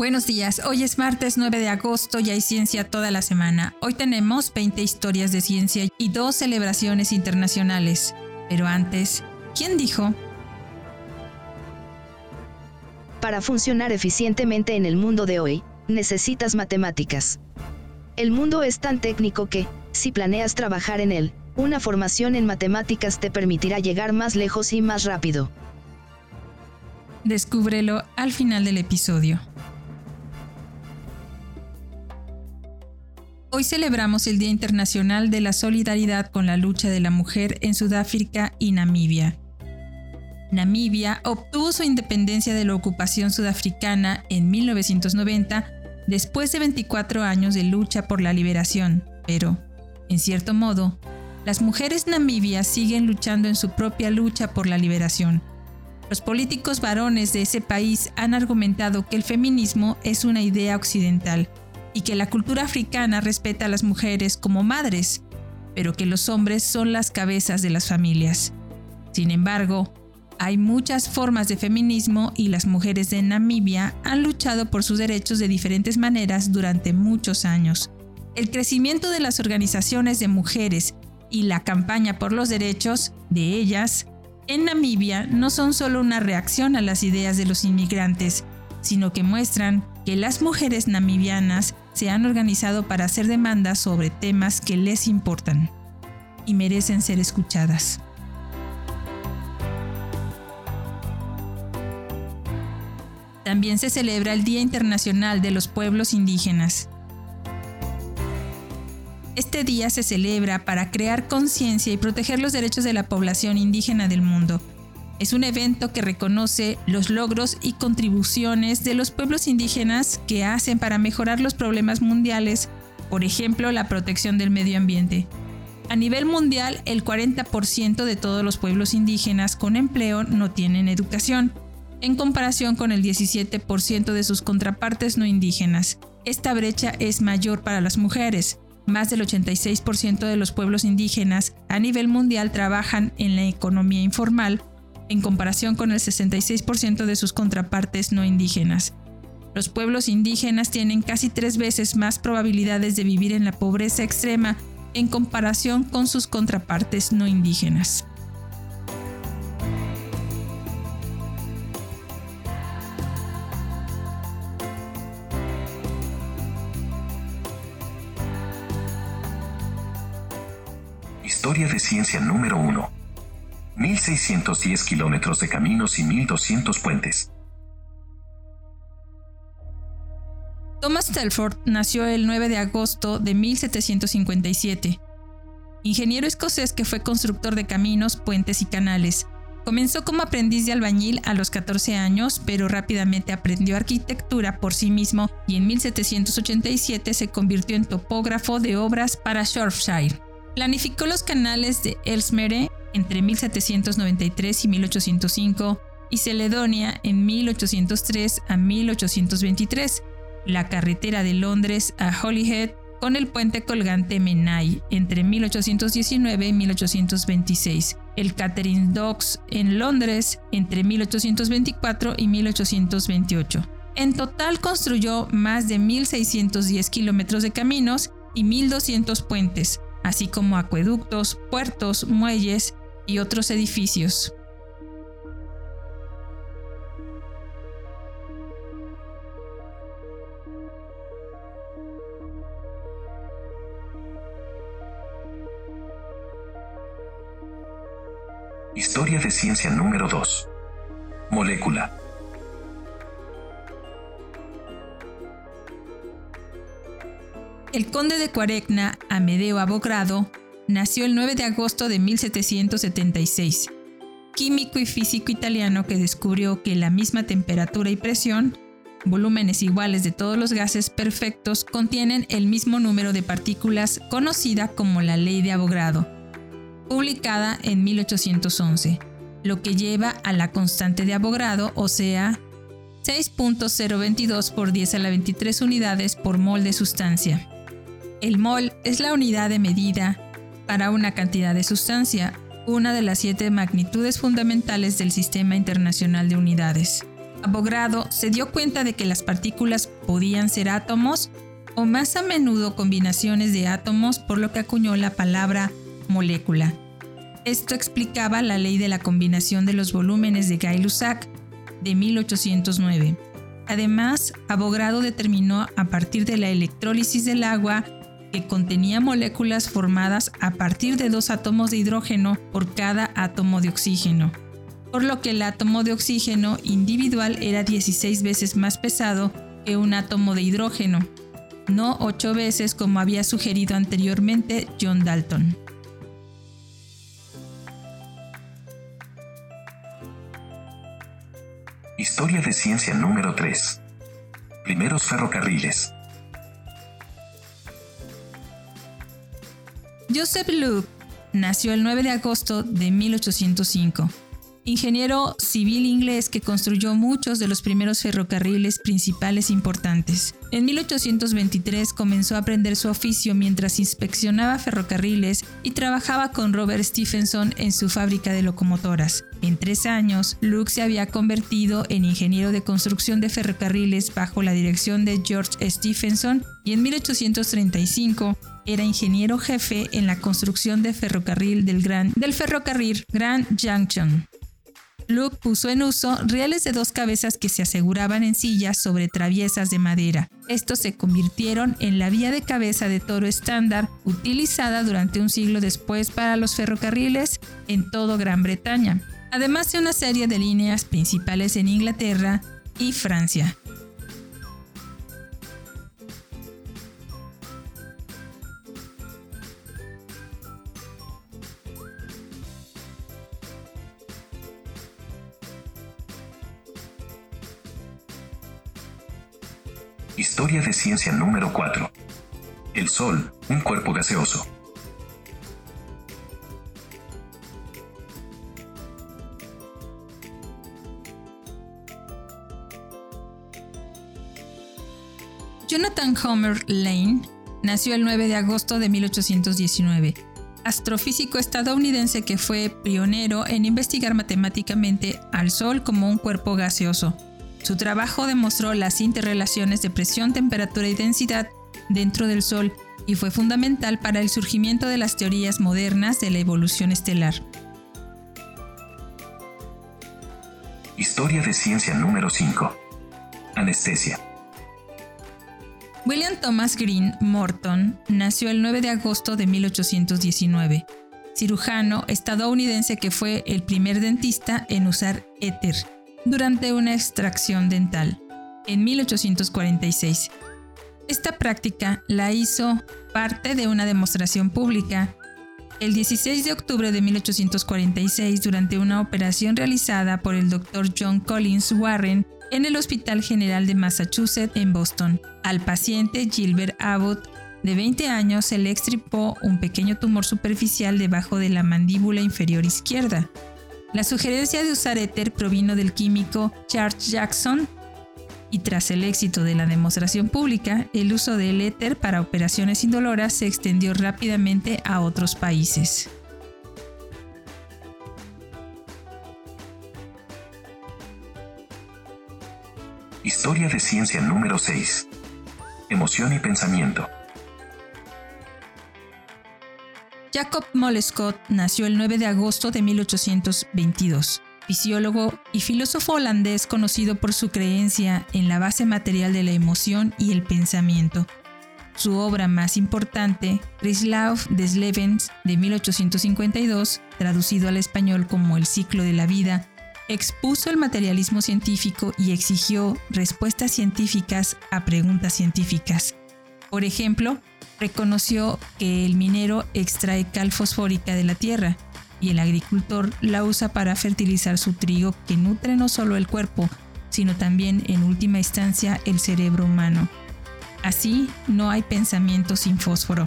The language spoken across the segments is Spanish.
Buenos días, hoy es martes 9 de agosto y hay ciencia toda la semana. Hoy tenemos 20 historias de ciencia y dos celebraciones internacionales. Pero antes, ¿quién dijo? Para funcionar eficientemente en el mundo de hoy, necesitas matemáticas. El mundo es tan técnico que, si planeas trabajar en él, una formación en matemáticas te permitirá llegar más lejos y más rápido. Descúbrelo al final del episodio. Hoy celebramos el Día Internacional de la Solidaridad con la Lucha de la Mujer en Sudáfrica y Namibia. Namibia obtuvo su independencia de la ocupación sudafricana en 1990 después de 24 años de lucha por la liberación, pero, en cierto modo, las mujeres namibias siguen luchando en su propia lucha por la liberación. Los políticos varones de ese país han argumentado que el feminismo es una idea occidental y que la cultura africana respeta a las mujeres como madres, pero que los hombres son las cabezas de las familias. Sin embargo, hay muchas formas de feminismo y las mujeres de Namibia han luchado por sus derechos de diferentes maneras durante muchos años. El crecimiento de las organizaciones de mujeres y la campaña por los derechos de ellas en Namibia no son solo una reacción a las ideas de los inmigrantes, sino que muestran que las mujeres namibianas se han organizado para hacer demandas sobre temas que les importan y merecen ser escuchadas. También se celebra el Día Internacional de los Pueblos Indígenas. Este día se celebra para crear conciencia y proteger los derechos de la población indígena del mundo, es un evento que reconoce los logros y contribuciones de los pueblos indígenas que hacen para mejorar los problemas mundiales, por ejemplo, la protección del medio ambiente. A nivel mundial, el 40% de todos los pueblos indígenas con empleo no tienen educación, en comparación con el 17% de sus contrapartes no indígenas. Esta brecha es mayor para las mujeres. Más del 86% de los pueblos indígenas a nivel mundial trabajan en la economía informal en comparación con el 66% de sus contrapartes no indígenas. Los pueblos indígenas tienen casi tres veces más probabilidades de vivir en la pobreza extrema en comparación con sus contrapartes no indígenas. Historia de ciencia número 1. 1.610 kilómetros de caminos y 1.200 puentes. Thomas Telford nació el 9 de agosto de 1757. Ingeniero escocés que fue constructor de caminos, puentes y canales. Comenzó como aprendiz de albañil a los 14 años, pero rápidamente aprendió arquitectura por sí mismo y en 1787 se convirtió en topógrafo de obras para Shropshire. Planificó los canales de Elsmere entre 1793 y 1805 y Celedonia en 1803 a 1823, la carretera de Londres a Holyhead con el puente colgante Menai entre 1819 y 1826, el Catherine Docks en Londres entre 1824 y 1828. En total construyó más de 1.610 kilómetros de caminos y 1.200 puentes, así como acueductos, puertos, muelles y otros edificios. Historia de ciencia número 2. Molécula. El conde de Cuaregna, Amedeo Abogrado, nació el 9 de agosto de 1776. Químico y físico italiano que descubrió que la misma temperatura y presión, volúmenes iguales de todos los gases perfectos, contienen el mismo número de partículas conocida como la ley de Avogadro, publicada en 1811, lo que lleva a la constante de Avogadro, o sea, 6.022 por 10 a la 23 unidades por mol de sustancia. El mol es la unidad de medida para una cantidad de sustancia, una de las siete magnitudes fundamentales del Sistema Internacional de Unidades. Avogadro se dio cuenta de que las partículas podían ser átomos o más a menudo combinaciones de átomos, por lo que acuñó la palabra molécula. Esto explicaba la ley de la combinación de los volúmenes de Gay-Lussac de 1809. Además, Avogadro determinó a partir de la electrólisis del agua que contenía moléculas formadas a partir de dos átomos de hidrógeno por cada átomo de oxígeno, por lo que el átomo de oxígeno individual era 16 veces más pesado que un átomo de hidrógeno, no 8 veces como había sugerido anteriormente John Dalton. Historia de ciencia número 3. Primeros ferrocarriles. Joseph Loeb nació el 9 de agosto de 1805 ingeniero civil inglés que construyó muchos de los primeros ferrocarriles principales importantes. En 1823 comenzó a aprender su oficio mientras inspeccionaba ferrocarriles y trabajaba con Robert Stephenson en su fábrica de locomotoras. En tres años, Luke se había convertido en ingeniero de construcción de ferrocarriles bajo la dirección de George Stephenson y en 1835 era ingeniero jefe en la construcción de ferrocarril del, Gran, ferrocarril Grand Junction. Luke puso en uso rieles de dos cabezas que se aseguraban en sillas sobre traviesas de madera. Estos se convirtieron en la vía de cabeza de toro estándar utilizada durante un siglo después para los ferrocarriles en todo Gran Bretaña, además de una serie de líneas principales en Inglaterra y Francia. Historia de ciencia número 4. El Sol, un cuerpo gaseoso. Jonathan Homer Lane nació el 9 de agosto de 1819, astrofísico estadounidense que fue pionero en investigar matemáticamente al Sol como un cuerpo gaseoso. Su trabajo demostró las interrelaciones de presión, temperatura y densidad dentro del Sol y fue fundamental para el surgimiento de las teorías modernas de la evolución estelar. Historia de ciencia número 5. Anestesia. William Thomas Green Morton nació el 9 de agosto de 1819, cirujano estadounidense que fue el primer dentista en usar éter durante una extracción dental en 1846. Esta práctica la hizo parte de una demostración pública el 16 de octubre de 1846 durante una operación realizada por el Dr. John Collins Warren en el Hospital General de Massachusetts en Boston. Al paciente Gilbert Abbott, de 20 años, se le extripó un pequeño tumor superficial debajo de la mandíbula inferior izquierda. La sugerencia de usar éter provino del químico Charles Jackson y tras el éxito de la demostración pública, el uso del éter para operaciones indoloras se extendió rápidamente a otros países. Historia de ciencia número 6. Emoción y pensamiento. Jacob Molescott nació el 9 de agosto de 1822, fisiólogo y filósofo holandés conocido por su creencia en la base material de la emoción y el pensamiento. Su obra más importante, Chrislauf des Lebens, de 1852, traducido al español como El ciclo de la vida, expuso el materialismo científico y exigió respuestas científicas a preguntas científicas. Por ejemplo, reconoció que el minero extrae cal fosfórica de la tierra y el agricultor la usa para fertilizar su trigo que nutre no solo el cuerpo, sino también en última instancia el cerebro humano. Así no hay pensamiento sin fósforo.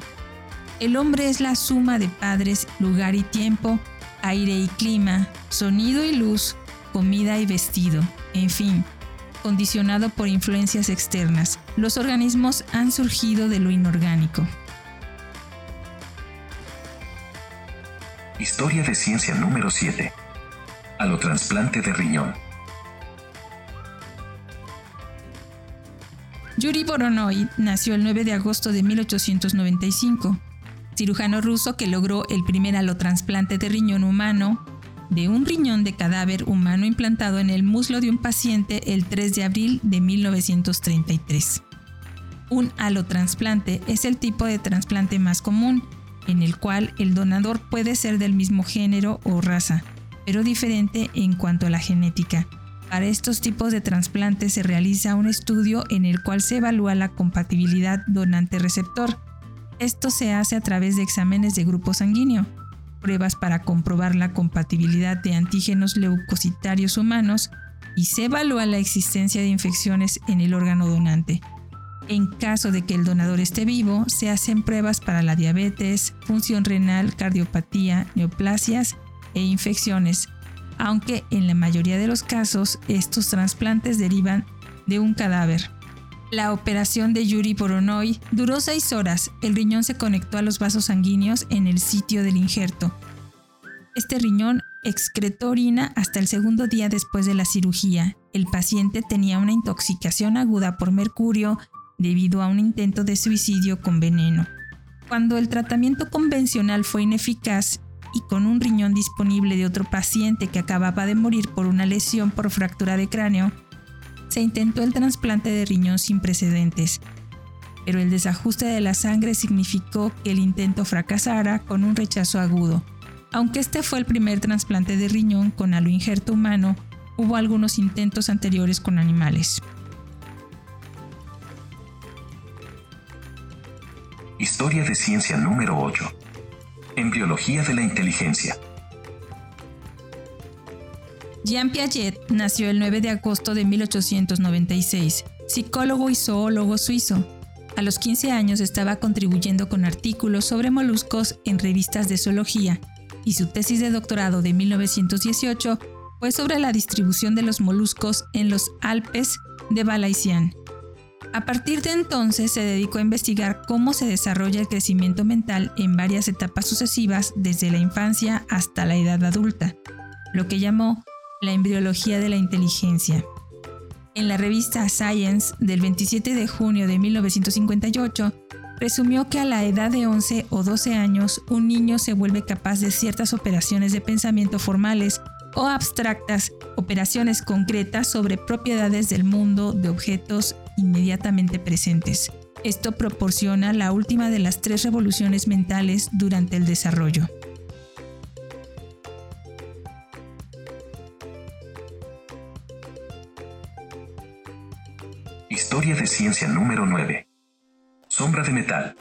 El hombre es la suma de padres, lugar y tiempo, aire y clima, sonido y luz, comida y vestido, en fin, condicionado por influencias externas. Los organismos han surgido de lo inorgánico. Historia de ciencia número 7. Alotrasplante de riñón. Yuri Voronoi nació el 9 de agosto de 1895, cirujano ruso que logró el primer alotrasplante de riñón humano de un riñón de cadáver humano implantado en el muslo de un paciente el 3 de abril de 1933. Un alotrasplante es el tipo de trasplante más común, en el cual el donador puede ser del mismo género o raza, pero diferente en cuanto a la genética. Para estos tipos de trasplantes se realiza un estudio en el cual se evalúa la compatibilidad donante-receptor. Esto se hace a través de exámenes de grupo sanguíneo, pruebas para comprobar la compatibilidad de antígenos leucocitarios humanos y se evalúa la existencia de infecciones en el órgano donante. En caso de que el donador esté vivo, se hacen pruebas para la diabetes, función renal, cardiopatía, neoplasias e infecciones, aunque en la mayoría de los casos estos trasplantes derivan de un cadáver. La operación de Yuri Poronoy duró seis horas. El riñón se conectó a los vasos sanguíneos en el sitio del injerto. Este riñón excretó orina hasta el segundo día después de la cirugía. El paciente tenía una intoxicación aguda por mercurio debido a un intento de suicidio con veneno. Cuando el tratamiento convencional fue ineficaz y con un riñón disponible de otro paciente que acababa de morir por una lesión por fractura de cráneo, se intentó el trasplante de riñón sin precedentes, pero el desajuste de la sangre significó que el intento fracasara con un rechazo agudo. Aunque este fue el primer trasplante de riñón con aloinjerto humano, hubo algunos intentos anteriores con animales. Historia de ciencia número 8. En biología de la inteligencia. Jean Piaget nació el 9 de agosto de 1896, psicólogo y zoólogo suizo. A los 15 años estaba contribuyendo con artículos sobre moluscos en revistas de zoología y su tesis de doctorado de 1918 fue sobre la distribución de los moluscos en los Alpes de Balaisian. A partir de entonces se dedicó a investigar cómo se desarrolla el crecimiento mental en varias etapas sucesivas desde la infancia hasta la edad adulta, lo que llamó la embriología de la inteligencia. En la revista Science del 27 de junio de 1958, presumió que a la edad de 11 o 12 años un niño se vuelve capaz de ciertas operaciones de pensamiento formales o abstractas, operaciones concretas sobre propiedades del mundo de objetos inmediatamente presentes. Esto proporciona la última de las tres revoluciones mentales durante el desarrollo. Historia de ciencia número 9. Sombra de metal.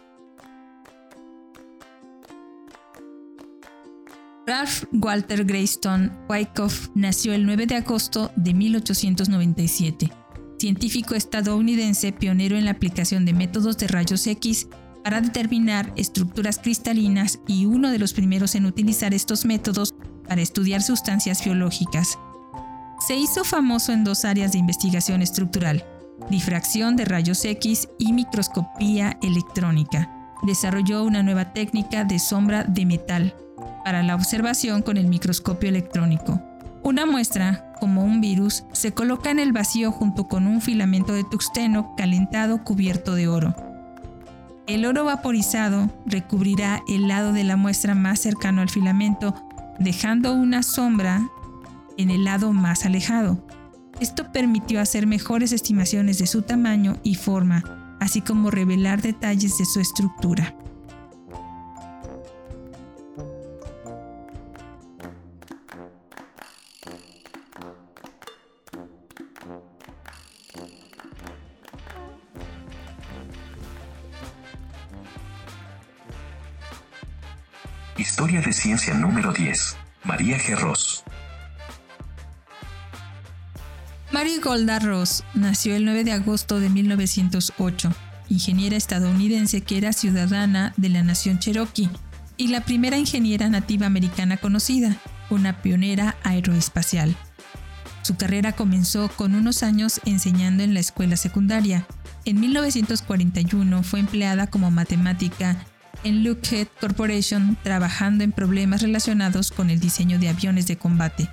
Ralph Walter Greystone Wyckoff nació el 9 de agosto de 1897, científico estadounidense pionero en la aplicación de métodos de rayos X para determinar estructuras cristalinas y uno de los primeros en utilizar estos métodos para estudiar sustancias biológicas. Se hizo famoso en dos áreas de investigación estructural, difracción de rayos X y microscopía electrónica. Desarrolló una nueva técnica de sombra de metal para la observación con el microscopio electrónico. Una muestra, como un virus, se coloca en el vacío junto con un filamento de tuxteno calentado cubierto de oro. El oro vaporizado recubrirá el lado de la muestra más cercano al filamento, dejando una sombra en el lado más alejado. Esto permitió hacer mejores estimaciones de su tamaño y forma, así como revelar detalles de su estructura. Historia de ciencia número 10. María Gerros. Mary Golda Ross nació el 9 de agosto de 1908, ingeniera estadounidense que era ciudadana de la nación Cherokee y la primera ingeniera nativa americana conocida, una pionera aeroespacial. Su carrera comenzó con unos años enseñando en la escuela secundaria. En 1941 fue empleada como matemática en Lockheed Corporation trabajando en problemas relacionados con el diseño de aviones de combate.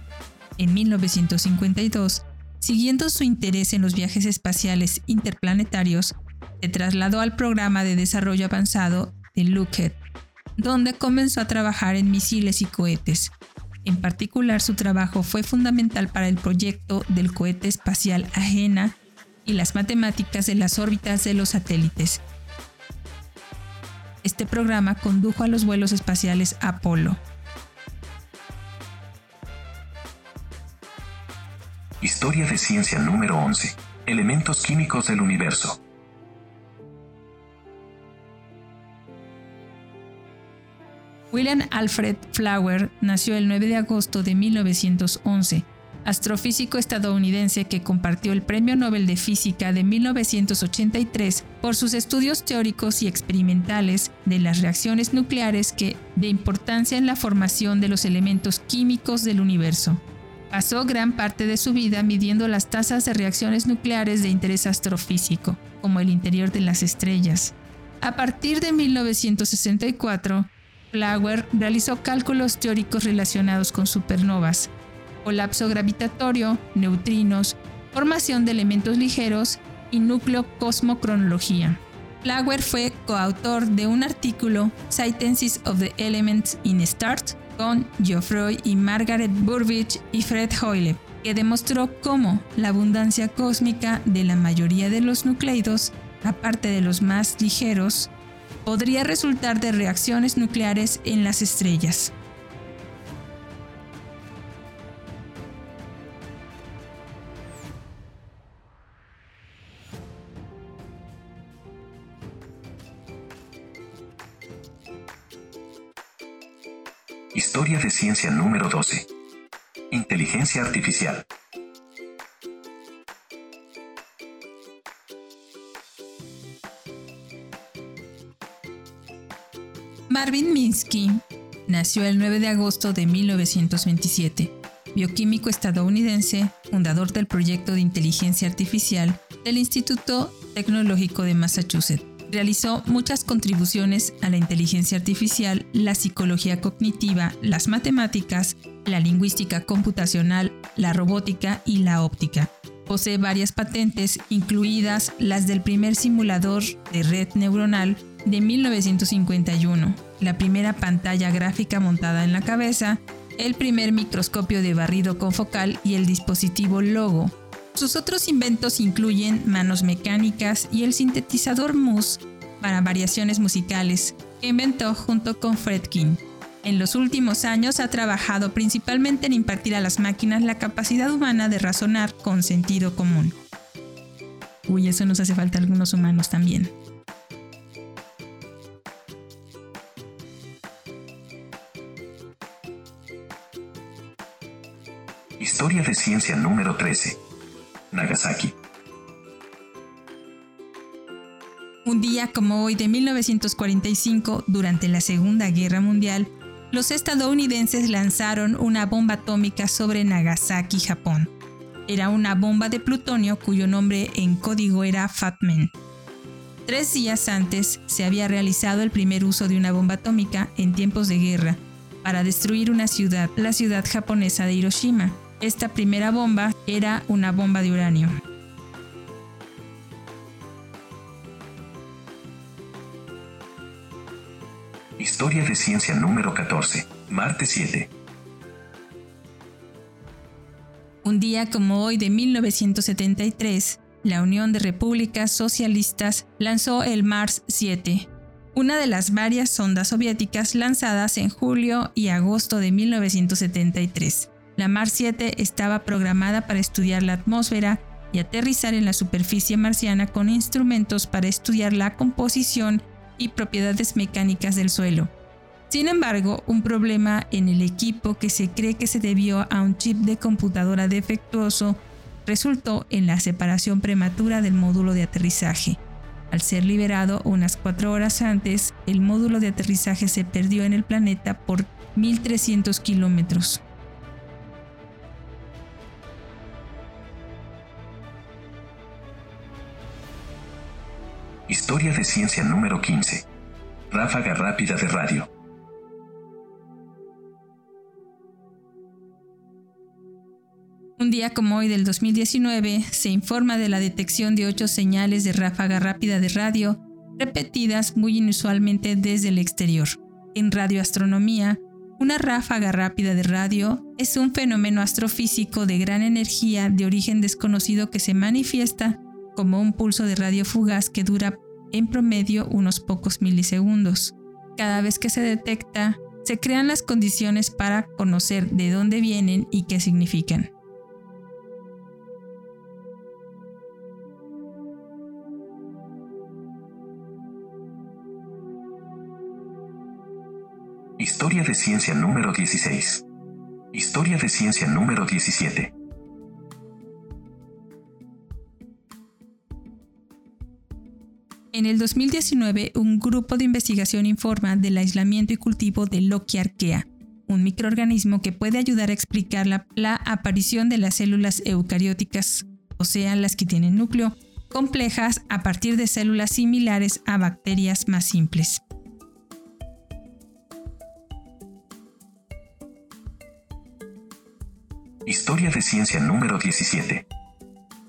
En 1952 Siguiendo su interés en los viajes espaciales interplanetarios, se trasladó al programa de desarrollo avanzado de Lockheed, donde comenzó a trabajar en misiles y cohetes. En particular, su trabajo fue fundamental para el proyecto del cohete espacial Ajena y las matemáticas de las órbitas de los satélites. Este programa condujo a los vuelos espaciales Apolo. Historia de ciencia número 11. Elementos químicos del universo. William Alfred Flower nació el 9 de agosto de 1911, astrofísico estadounidense que compartió el Premio Nobel de Física de 1983 por sus estudios teóricos y experimentales de las reacciones nucleares que de importancia en la formación de los elementos químicos del universo. Pasó gran parte de su vida midiendo las tasas de reacciones nucleares de interés astrofísico, como el interior de las estrellas. A partir de 1964, Flower realizó cálculos teóricos relacionados con supernovas, colapso gravitatorio, neutrinos, formación de elementos ligeros y núcleo cosmocronología. Flower fue coautor de un artículo Sciences of the Elements in Stars con Geoffroy y Margaret Burbidge y Fred Hoyle, que demostró cómo la abundancia cósmica de la mayoría de los nucleidos, aparte de los más ligeros, podría resultar de reacciones nucleares en las estrellas. Historia de ciencia número 12. Inteligencia artificial. Marvin Minsky nació el 9 de agosto de 1927, bioquímico estadounidense, fundador del proyecto de inteligencia artificial del Instituto Tecnológico de Massachusetts. Realizó muchas contribuciones a la inteligencia artificial, la psicología cognitiva, las matemáticas, la lingüística computacional, la robótica y la óptica. Posee varias patentes, incluidas las del primer simulador de red neuronal de 1951, la primera pantalla gráfica montada en la cabeza, el primer microscopio de barrido confocal y el dispositivo Logo, sus otros inventos incluyen manos mecánicas y el sintetizador Moose para variaciones musicales, que inventó junto con Fredkin. En los últimos años ha trabajado principalmente en impartir a las máquinas la capacidad humana de razonar con sentido común. Uy, eso nos hace falta a algunos humanos también. Historia de ciencia número 13. Nagasaki. Un día como hoy de 1945, durante la Segunda Guerra Mundial, los estadounidenses lanzaron una bomba atómica sobre Nagasaki, Japón. Era una bomba de plutonio cuyo nombre en código era Fatman. Tres días antes se había realizado el primer uso de una bomba atómica en tiempos de guerra para destruir una ciudad, la ciudad japonesa de Hiroshima. Esta primera bomba era una bomba de uranio. Historia de ciencia número 14, Marte 7. Un día como hoy de 1973, la Unión de Repúblicas Socialistas lanzó el Mars 7, una de las varias sondas soviéticas lanzadas en julio y agosto de 1973. La Mars 7 estaba programada para estudiar la atmósfera y aterrizar en la superficie marciana con instrumentos para estudiar la composición y propiedades mecánicas del suelo. Sin embargo, un problema en el equipo que se cree que se debió a un chip de computadora defectuoso resultó en la separación prematura del módulo de aterrizaje. Al ser liberado unas cuatro horas antes, el módulo de aterrizaje se perdió en el planeta por 1.300 kilómetros. Historia de ciencia número 15. Ráfaga rápida de radio. Un día como hoy del 2019 se informa de la detección de ocho señales de ráfaga rápida de radio repetidas muy inusualmente desde el exterior. En radioastronomía, una ráfaga rápida de radio es un fenómeno astrofísico de gran energía de origen desconocido que se manifiesta como un pulso de radio fugaz que dura en promedio unos pocos milisegundos. Cada vez que se detecta, se crean las condiciones para conocer de dónde vienen y qué significan. Historia de ciencia número 16. Historia de ciencia número 17. En el 2019, un grupo de investigación informa del aislamiento y cultivo de Loki arquea, un microorganismo que puede ayudar a explicar la, la, aparición de las células eucarióticas, o sea, las que tienen núcleo, complejas a partir de células similares a bacterias más simples. Historia de ciencia número 17.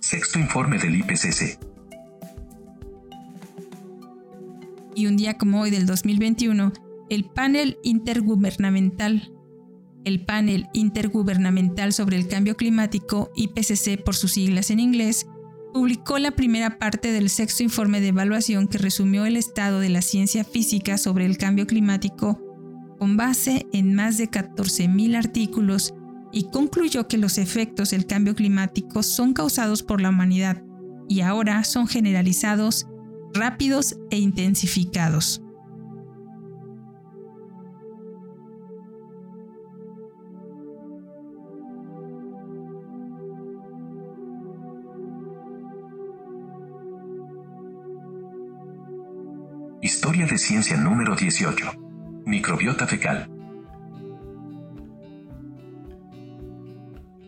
Sexto informe del IPCC. Y un día como hoy del 2021, el panel intergubernamental, el panel intergubernamental sobre el cambio climático, IPCC por sus siglas en inglés, publicó la primera parte del sexto informe de evaluación que resumió el estado de la ciencia física sobre el cambio climático con base en más de 14.000 artículos y concluyó que los efectos del cambio climático son causados por la humanidad y ahora son generalizados rápidos e intensificados. Historia de ciencia número 18. Microbiota fecal.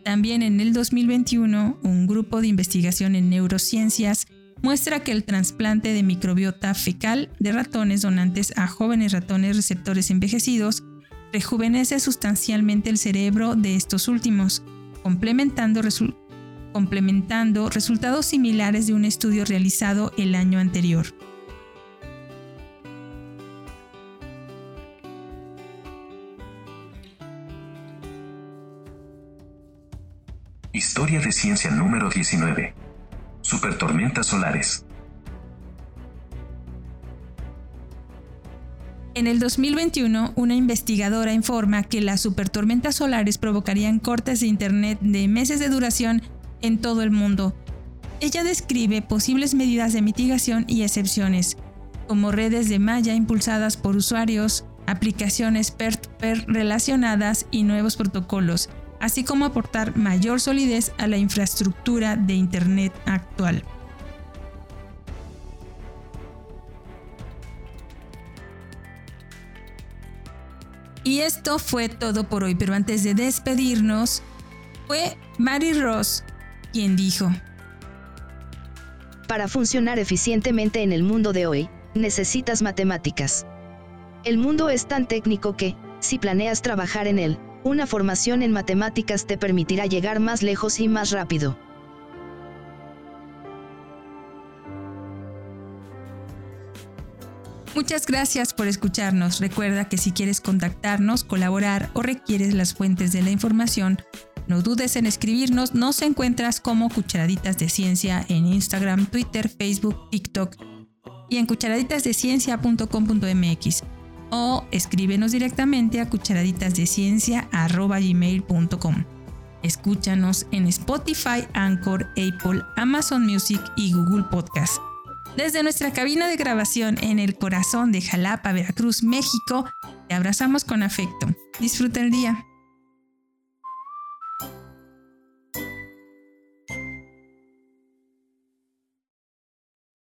También en el 2021, un grupo de investigación en neurociencias muestra que el trasplante de microbiota fecal de ratones donantes a jóvenes ratones receptores envejecidos rejuvenece sustancialmente el cerebro de estos últimos, complementando, resultados similares de un estudio realizado el año anterior. Historia de ciencia número 19 supertormentas solares. En el 2021, una investigadora informa que las supertormentas solares provocarían cortes de Internet de meses de duración en todo el mundo. Ella describe posibles medidas de mitigación y excepciones, como redes de malla impulsadas por usuarios, aplicaciones peer-to-peer relacionadas y nuevos protocolos, así como aportar mayor solidez a la infraestructura de Internet actual. Y esto fue todo por hoy, pero antes de despedirnos, fue Mary Ross quien dijo, Para funcionar eficientemente en el mundo de hoy, necesitas matemáticas. El mundo es tan técnico que, si planeas trabajar en él, una formación en matemáticas te permitirá llegar más lejos y más rápido. Muchas gracias por escucharnos. Recuerda que si quieres contactarnos, colaborar o requieres las fuentes de la información, no dudes en escribirnos. Nos encuentras como Cucharaditas de Ciencia en Instagram, Twitter, Facebook, TikTok y en cucharaditazdeciencia.com.mx o escríbenos directamente a cucharaditasdeciencia.gmail.com. Escúchanos en Spotify, Anchor, Apple, Amazon Music y Google Podcast. Desde nuestra cabina de grabación en el corazón de Jalapa, Veracruz, México, te abrazamos con afecto. Disfruta el día.